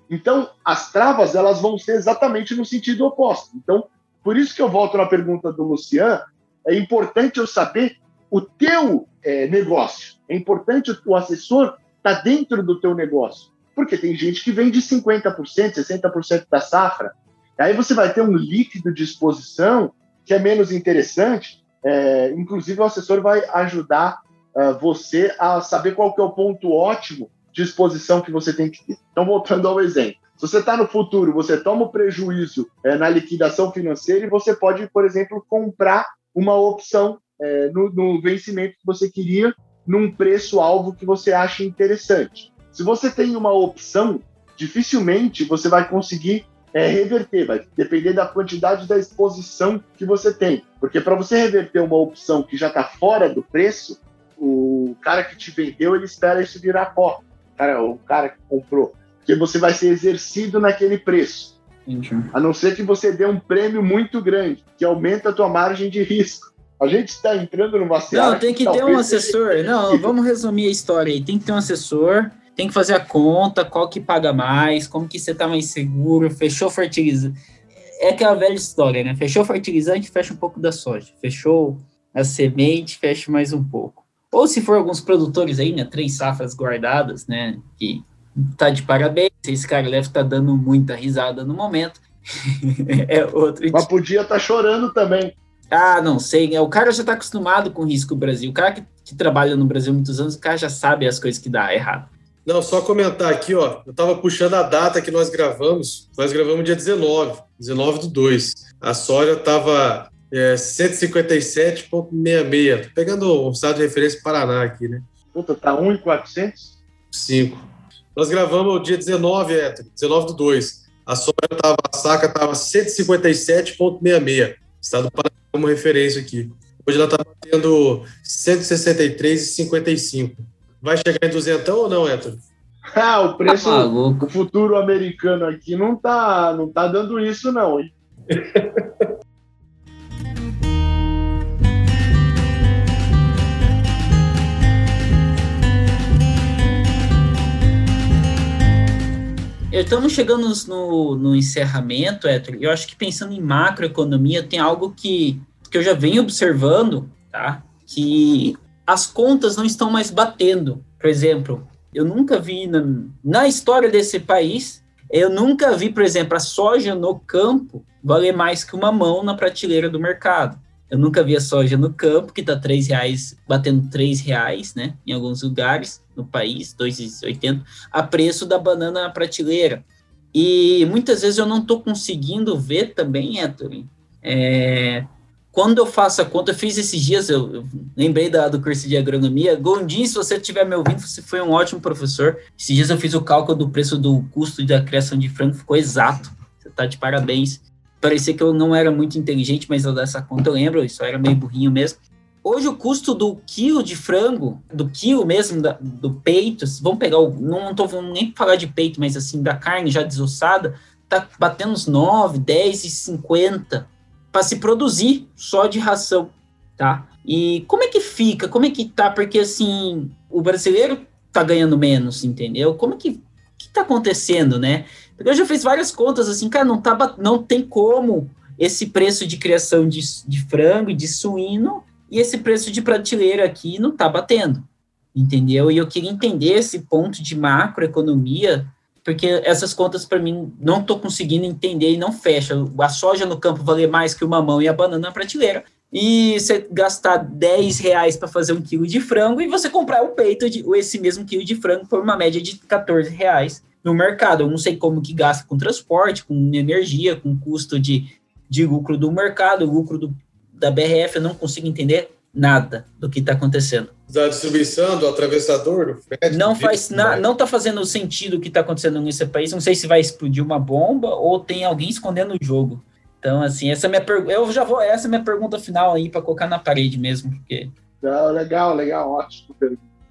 Então, as travas elas vão ser exatamente no sentido oposto. Então, por isso que eu volto na pergunta do Lucian, é importante eu saber o teu é, negócio. É importante o assessor estar tá dentro do teu negócio. Porque tem gente que vende 50%, 60% da safra. Aí você vai ter um líquido de exposição que é menos interessante. É, inclusive, o assessor vai ajudar uh, você a saber qual que é o ponto ótimo de exposição que você tem que ter. Então, voltando ao exemplo. Se você está no futuro, você toma o prejuízo é, na liquidação financeira e você pode, por exemplo, comprar uma opção é, no, no vencimento que você queria, num preço-alvo que você acha interessante. Se você tem uma opção, dificilmente você vai conseguir é, reverter, vai depender da quantidade da exposição que você tem. Porque para você reverter uma opção que já está fora do preço, o cara que te vendeu, ele espera isso virar pó. Cara, o cara que comprou. Porque você vai ser exercido naquele preço. Entendi. A não ser que você dê um prêmio muito grande, que aumenta a tua margem de risco. A gente está entrando numa. Não, tem que, que ter um assessor. Não, vamos resumir a história aí. Tem que ter um assessor, tem que fazer a conta, qual que paga mais, como que você está mais seguro, fechou fertilizante. É aquela velha história, né? Fechou fertilizante, fecha um pouco da soja. Fechou a semente, fecha mais um pouco. Ou se for alguns produtores aí, né? Três safras guardadas, né? Que tá de parabéns. Esse cara deve estar tá dando muita risada no momento. é outro. Mas podia estar tá chorando também. Ah, não sei. É, o cara já está acostumado com o risco Brasil. O cara que, que, trabalha no Brasil há muitos anos, o cara já sabe as coisas que dá errado. Não, só comentar aqui, ó. Eu estava puxando a data que nós gravamos. Nós gravamos dia 19, 19 do 2. A soja estava é, 157,66. Pegando o estado de referência Paraná aqui, né? Puta, tá 1,400? 5. Nós gravamos o dia 19, é, 19 do 2. A soja estava, a saca estava 157,66. Estado do Paraná como referência aqui. Hoje ela está batendo 163,55. Vai chegar em 200 ou não, Héctor? Ah, o preço, o futuro americano aqui não tá, não tá dando isso não, hein? Estamos chegando no, no encerramento, Héctor. Eu acho que pensando em macroeconomia, tem algo que, que eu já venho observando, tá? Que as contas não estão mais batendo. Por exemplo, eu nunca vi na, na história desse país Eu nunca vi, por exemplo, a soja no campo valer mais que uma mão na prateleira do mercado. Eu nunca vi a soja no campo, que está três reais, batendo três reais, né? Em alguns lugares no país, 2,80, a preço da banana na prateleira. E muitas vezes eu não estou conseguindo ver também, Héctor, é, quando eu faço a conta, eu fiz esses dias, eu, eu lembrei da, do curso de agronomia. Gondim, se você estiver me ouvindo, você foi um ótimo professor. Esses dias eu fiz o cálculo do preço do custo da criação de frango, ficou exato. Você está de parabéns. Parecia que eu não era muito inteligente, mas eu dessa conta eu lembro, isso era meio burrinho mesmo. Hoje o custo do quilo de frango, do quilo mesmo, da, do peito, vamos pegar, o, não estou nem falar de peito, mas assim, da carne já desossada, tá batendo uns 9, 10 e 50 para se produzir só de ração, tá? E como é que fica? Como é que tá? Porque assim, o brasileiro tá ganhando menos, entendeu? Como é que, que tá acontecendo, né? Porque eu já fiz várias contas assim, cara, não tá não tem como esse preço de criação de, de frango e de suíno e esse preço de prateleira aqui não tá batendo, entendeu? E eu queria entender esse ponto de macroeconomia porque essas contas para mim não estou conseguindo entender e não fecha. A soja no campo valer mais que o mamão e a banana na prateleira. E você gastar 10 reais para fazer um quilo de frango e você comprar o peito de esse mesmo quilo de frango por uma média de 14 reais no mercado. Eu não sei como que gasta com transporte, com energia, com custo de, de lucro do mercado, lucro do, da BRF, eu não consigo entender nada do que está acontecendo. Da distribuição, do atravessador, do frete. Não faz na, não está fazendo sentido o que está acontecendo nesse país. Não sei se vai explodir uma bomba ou tem alguém escondendo o jogo. Então, assim, essa é minha pergunta. Eu já vou. Essa é minha pergunta final aí para colocar na parede mesmo, porque. Não, legal, legal, ótimo.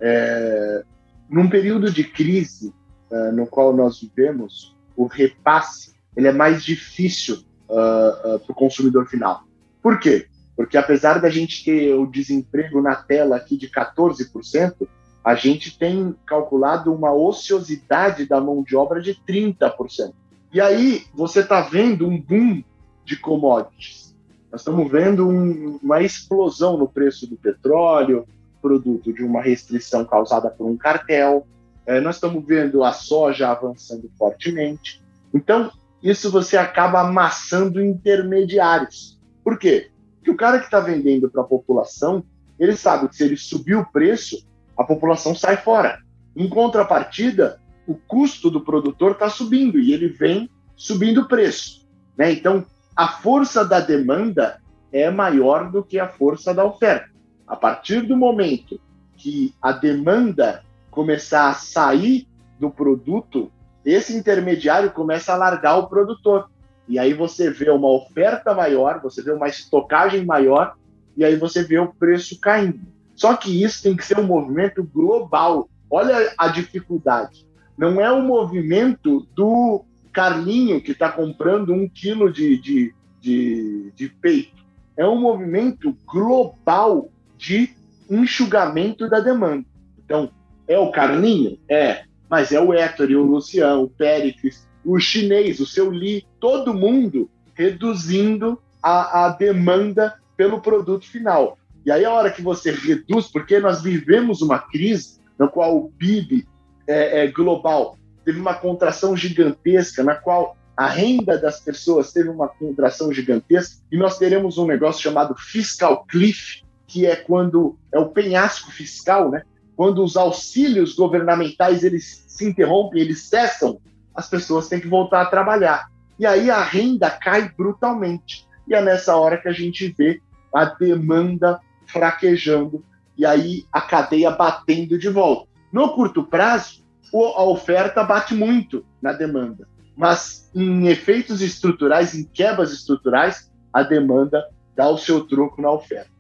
É, num período de crise uh, no qual nós vivemos, o repasse ele é mais difícil uh, uh, para o consumidor final. Por quê? Porque apesar da gente ter o desemprego na tela aqui de 14%, a gente tem calculado uma ociosidade da mão de obra de 30%. E aí você está vendo um boom de commodities. Nós estamos vendo um, uma explosão no preço do petróleo, produto de uma restrição causada por um cartel. É, nós estamos vendo a soja avançando fortemente. Então, isso você acaba amassando intermediários. Por quê? Que o cara que está vendendo para a população, ele sabe que se ele subir o preço, a população sai fora. Em contrapartida, o custo do produtor está subindo e ele vem subindo o preço. Né? Então, a força da demanda é maior do que a força da oferta. A partir do momento que a demanda começar a sair do produto, esse intermediário começa a largar o produtor. E aí você vê uma oferta maior, você vê uma estocagem maior, e aí você vê o preço caindo. Só que isso tem que ser um movimento global. Olha a dificuldade. Não é um movimento do Carlinho que está comprando um quilo de, de, de, de peito. É um movimento global de enxugamento da demanda. Então, é o Carlinho? É. Mas é o Héctor, o Luciano, o Péricles, o chinês, o seu Li, todo mundo reduzindo a, a demanda pelo produto final. E aí, a hora que você reduz, porque nós vivemos uma crise na qual o PIB é, é, global teve uma contração gigantesca, na qual a renda das pessoas teve uma contração gigantesca, e nós teremos um negócio chamado fiscal cliff, que é quando é o penhasco fiscal, né? Quando os auxílios governamentais eles se interrompem, eles cessam as pessoas têm que voltar a trabalhar. E aí a renda cai brutalmente. E é nessa hora que a gente vê a demanda fraquejando e aí a cadeia batendo de volta. No curto prazo, a oferta bate muito na demanda, mas em efeitos estruturais, em quebras estruturais, a demanda dá o seu troco na oferta.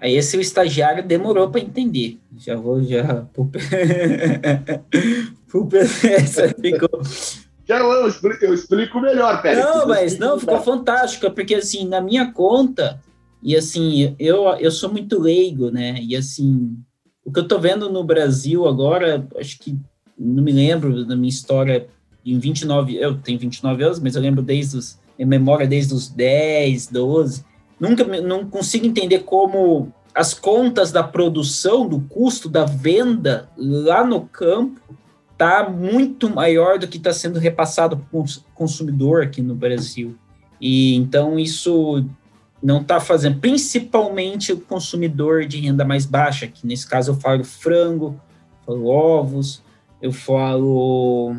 Aí esse o estagiário demorou para entender. Já vou já ficou Eu explico, eu explico melhor, Pérez. Não, mas não, ficou fantástico, porque assim, na minha conta, e assim, eu, eu sou muito leigo, né? E assim, o que eu tô vendo no Brasil agora, acho que não me lembro da minha história em 29, eu tenho 29 anos, mas eu lembro desde os, em memória desde os 10, 12. Nunca não consigo entender como as contas da produção, do custo da venda lá no campo está muito maior do que está sendo repassado para o consumidor aqui no Brasil. E então isso não está fazendo, principalmente o consumidor de renda mais baixa, que nesse caso eu falo frango, falo ovos, eu falo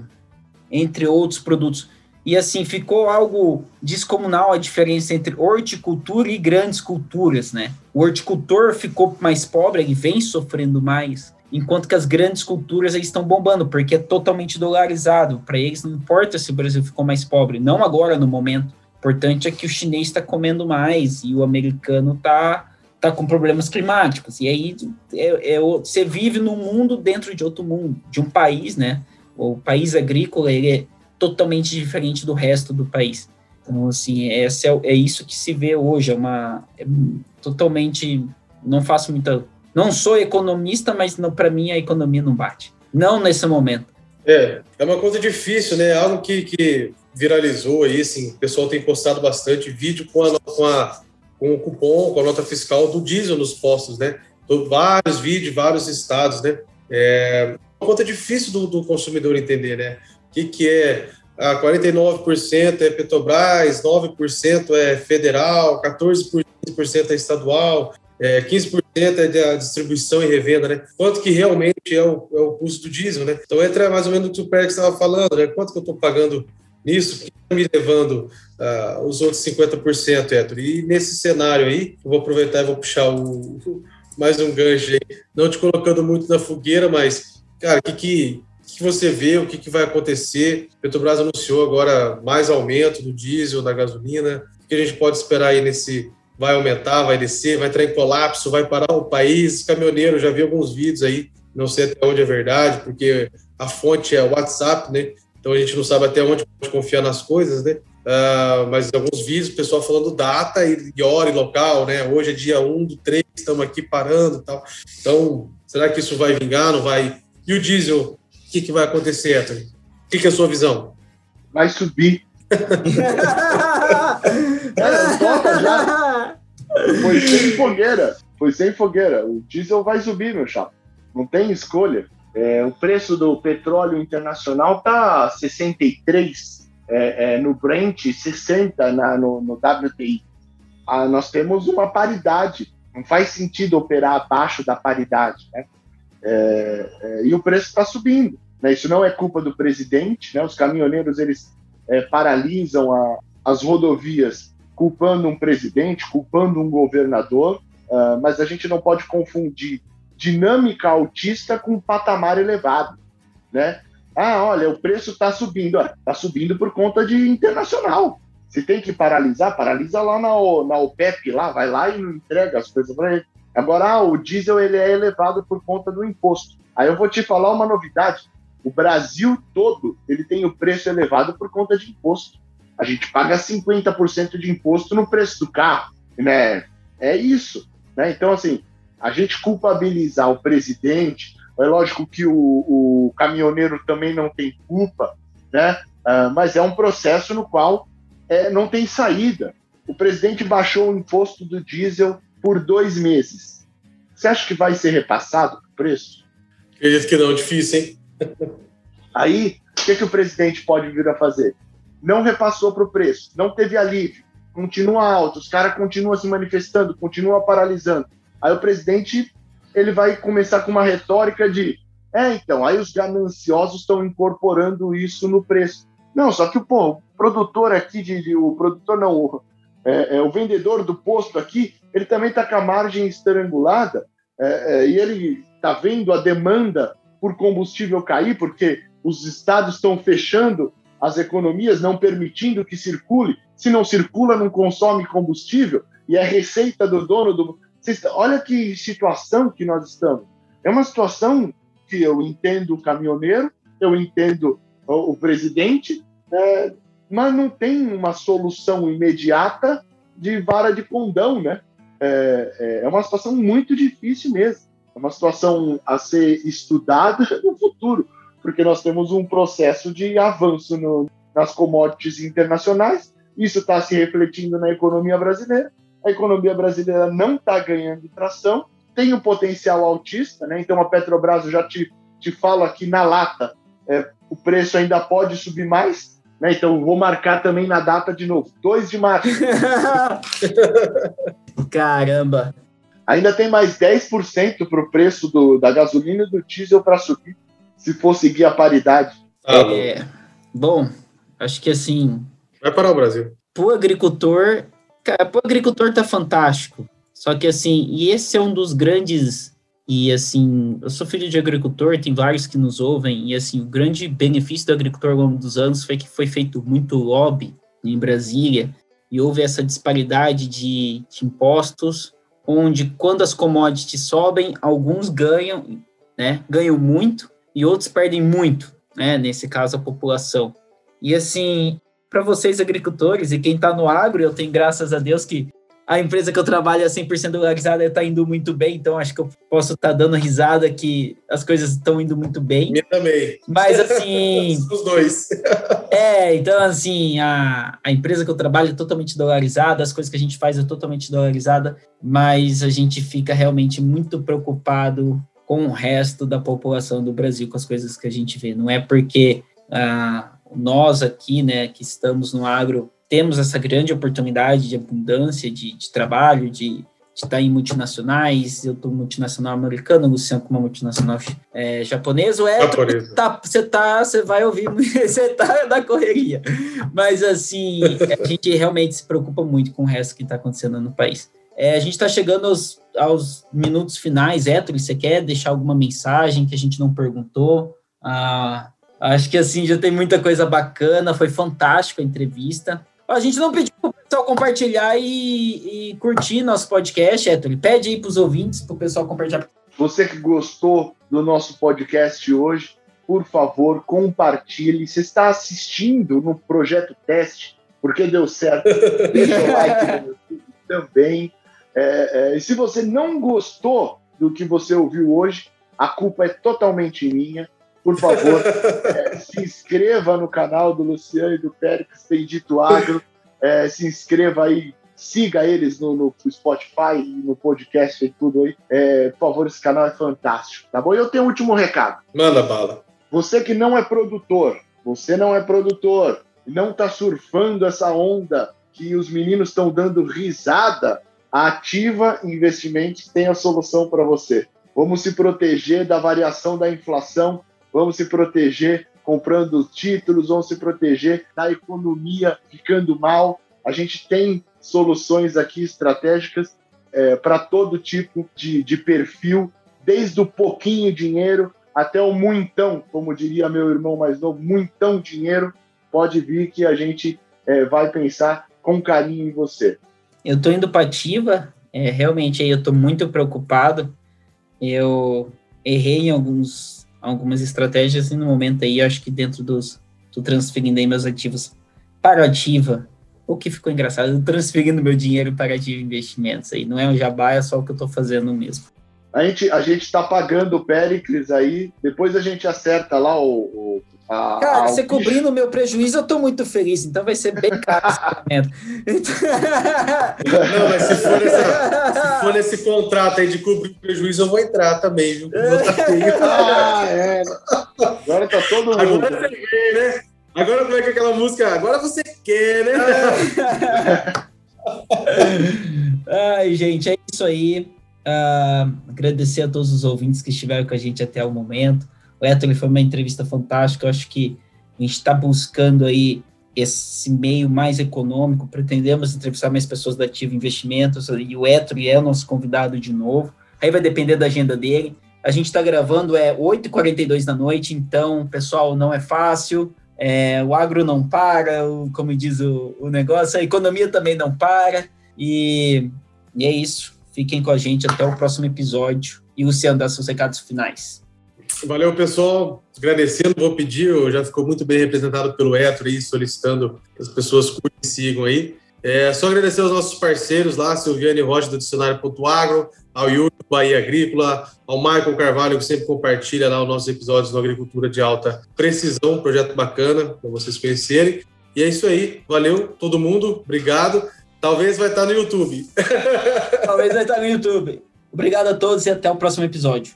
entre outros produtos. E assim, ficou algo descomunal a diferença entre horticultura e grandes culturas, né? O horticultor ficou mais pobre e vem sofrendo mais, enquanto que as grandes culturas estão bombando, porque é totalmente dolarizado. Para eles não importa se o Brasil ficou mais pobre, não agora no momento. O importante é que o chinês está comendo mais e o americano está tá com problemas climáticos. E aí é, é, você vive num mundo dentro de outro mundo, de um país, né? O país agrícola ele é totalmente diferente do resto do país. Então, assim, é, é isso que se vê hoje, é uma é totalmente não faço muita não sou economista, mas para mim a economia não bate. Não nesse momento. É, é uma coisa difícil, né? Algo que, que viralizou aí, assim, o pessoal tem postado bastante vídeo com, a, com, a, com o cupom, com a nota fiscal do diesel nos postos, né? Então, vários vídeos, vários estados, né? É uma conta difícil do, do consumidor entender, né? que, que é ah, 49% é Petrobras, 9% é federal, 14% é estadual, é, 15% é da distribuição e revenda, né? Quanto que realmente é o, é o custo do diesel, né? Então entra mais ou menos o que o Pérez estava falando, né? Quanto que eu estou pagando nisso, que está me levando uh, os outros 50%, Héctor? E nesse cenário aí, eu vou aproveitar e vou puxar o, mais um gancho aí, não te colocando muito na fogueira, mas, cara, o que, que que você vê, o que, que vai acontecer? Petrobras anunciou agora mais aumento do diesel, da gasolina. O que a gente pode esperar aí nesse. Vai aumentar, vai descer, vai entrar em colapso, vai parar o país? Caminhoneiro, já vi alguns vídeos aí, não sei até onde é verdade, porque a fonte é o WhatsApp, né? Então a gente não sabe até onde pode confiar nas coisas, né? Uh, mas alguns vídeos, o pessoal falando data e, e hora e local, né? Hoje é dia 1 do 3, estamos aqui parando e tal. Então, será que isso vai vingar? Não vai? E o diesel que, que vai acontecer, Anthony? O que, que é a sua visão? Vai subir. Foi sem fogueira. Foi sem fogueira. O diesel vai subir, meu chapa. Não tem escolha. É, o preço do petróleo internacional tá 63 é, é, no Brent, 60 na, no, no WTI. Ah, nós temos uma paridade. Não faz sentido operar abaixo da paridade, né? É, é, e o preço está subindo. Né? Isso não é culpa do presidente, né? os caminhoneiros eles é, paralisam a, as rodovias culpando um presidente, culpando um governador, uh, mas a gente não pode confundir dinâmica autista com patamar elevado. Né? Ah, olha, o preço está subindo. Está subindo por conta de internacional. Se tem que paralisar, paralisa lá na, na OPEP, lá, vai lá e entrega as coisas para ele. Agora, ah, o diesel ele é elevado por conta do imposto. Aí eu vou te falar uma novidade. O Brasil todo ele tem o preço elevado por conta de imposto. A gente paga 50% de imposto no preço do carro, né? É isso, né? Então assim, a gente culpabilizar o presidente, é lógico que o, o caminhoneiro também não tem culpa, né? Uh, mas é um processo no qual é, não tem saída. O presidente baixou o imposto do diesel por dois meses. Você acha que vai ser repassado o preço? Acredito que não, difícil, hein? Aí, o que, que o presidente pode vir a fazer? Não repassou para o preço, não teve alívio, continua alto, os caras continuam se manifestando, continuam paralisando. Aí o presidente ele vai começar com uma retórica de é, então, aí os gananciosos estão incorporando isso no preço. Não, só que pô, o produtor aqui, de, de o produtor não, o, é, é, o vendedor do posto aqui, ele também está com a margem estrangulada é, é, e ele está vendo a demanda por combustível cair, porque os estados estão fechando as economias, não permitindo que circule. Se não circula, não consome combustível e é receita do dono do. Olha que situação que nós estamos. É uma situação que eu entendo o caminhoneiro, eu entendo o, presidente, é, mas não tem uma solução imediata de vara de condão, né? É, é, é uma situação muito difícil mesmo. É uma situação a ser estudada no futuro, porque nós temos um processo de avanço no, nas commodities internacionais, isso está se refletindo na economia brasileira. A economia brasileira não está ganhando tração, tem um potencial altista, né? Então a Petrobras, eu já te, te falo aqui na lata, é, o preço ainda pode subir mais, né? Então vou marcar também na data de novo, 2 de março. Caramba! Ainda tem mais 10% para o preço do, da gasolina e do diesel para subir, se for seguir a paridade. Ah, é, bom, acho que assim. Vai parar o Brasil. Para o agricultor, cara, o agricultor tá fantástico. Só que assim, e esse é um dos grandes. E assim, eu sou filho de agricultor, tem vários que nos ouvem, e assim, o grande benefício do agricultor ao longo dos anos foi que foi feito muito lobby em Brasília, e houve essa disparidade de, de impostos onde quando as commodities sobem, alguns ganham, né, ganham muito e outros perdem muito, né, nesse caso a população. E assim, para vocês agricultores e quem está no agro, eu tenho graças a Deus que a empresa que eu trabalho é 100% dolarizada está indo muito bem, então acho que eu posso estar tá dando risada que as coisas estão indo muito bem. Me também. Mas assim. Os dois. é, então assim, a, a empresa que eu trabalho é totalmente dolarizada, as coisas que a gente faz é totalmente dolarizada, mas a gente fica realmente muito preocupado com o resto da população do Brasil, com as coisas que a gente vê. Não é porque ah, nós aqui, né, que estamos no agro, temos essa grande oportunidade de abundância de, de trabalho, de, estar em multinacionais, eu estou multinacional americana, o Luciano com uma multinacional é, japonesa, o Edson, tá, você tá, você vai ouvir, você tá na correria, mas assim, a gente realmente se preocupa muito com o resto que está acontecendo no país. É, a gente está chegando aos, aos, minutos finais, Héctor, você quer deixar alguma mensagem que a gente não perguntou? Ah, acho que assim, já tem muita coisa bacana, foi fantástica a entrevista. A gente não pediu para o pessoal compartilhar e, e, curtir nosso podcast, Héctor. Pede aí para os ouvintes, para o pessoal compartilhar. Você que gostou do nosso podcast hoje, por favor, compartilhe. Você está assistindo no projeto teste, porque deu certo. Deixa o like no YouTube também. É, é, e se você não gostou do que você ouviu hoje, a culpa é totalmente minha por favor, é, se inscreva no canal do Luciano e do Péricles Bendito Agro. É, se inscreva aí, siga eles no, no Spotify no podcast e tudo aí. É, por favor, esse canal é fantástico, tá bom? E eu tenho um último recado. Manda bala. Você que não é produtor, você não é produtor, não está surfando essa onda que os meninos estão dando risada, a Ativa Investimentos tem a solução para você. Vamos se proteger da variação da inflação vamos se proteger comprando títulos, vamos se proteger da economia ficando mal. A gente tem soluções aqui estratégicas é, para todo tipo de, de perfil, desde o pouquinho dinheiro até o muitão, como diria meu irmão mais novo, muitão dinheiro, pode vir que a gente é, vai pensar com carinho em você. Eu estou indo para ativa, é, realmente aí eu estou muito preocupado. Eu errei em alguns algumas estratégias e no momento aí, acho que dentro dos, tô transferindo meus ativos para ativa, o que ficou engraçado, transferindo meu dinheiro para ativa investimentos aí, não é um jabá, é só o que eu estou fazendo mesmo. A gente a gente está pagando o Pericles aí, depois a gente acerta lá o, o a, Cara, a, você o cobrindo o meu prejuízo, eu estou muito feliz, então vai ser bem caro esse momento. Não, mas se for, essa, se for nesse contrato aí de cobrir o prejuízo, eu vou entrar também, viu? ah, é. Agora tá todo mundo. Agora você vê, né? Agora como é que é aquela música? Agora você quer, né? Ai, gente, é isso aí. Uh, agradecer a todos os ouvintes que estiveram com a gente até o momento. O Héctor foi uma entrevista fantástica. Eu acho que a gente está buscando aí esse meio mais econômico. Pretendemos entrevistar mais pessoas da Ativa Investimentos e o Héctor é o nosso convidado de novo. Aí vai depender da agenda dele. A gente está gravando é 8h42 da noite, então, pessoal, não é fácil. É, o agro não para, o, como diz o, o, negócio, a economia também não para. E, e é isso. Fiquem com a gente até o próximo episódio. E Luciano dá seus recados finais. Valeu, pessoal. Agradecendo, vou pedir, já ficou muito bem representado pelo Etro aí, solicitando que as pessoas curtem sigam aí. É, só agradecer aos nossos parceiros lá, Silviane Rocha do Dicionário.agro, ao Yuri do Bahia Agrícola, ao Michael Carvalho, que sempre compartilha lá os nossos episódios no Agricultura de Alta Precisão, projeto bacana para vocês conhecerem. E é isso aí, valeu todo mundo, obrigado. Talvez vai estar no YouTube. Talvez vai estar no YouTube. Obrigado a todos e até o próximo episódio.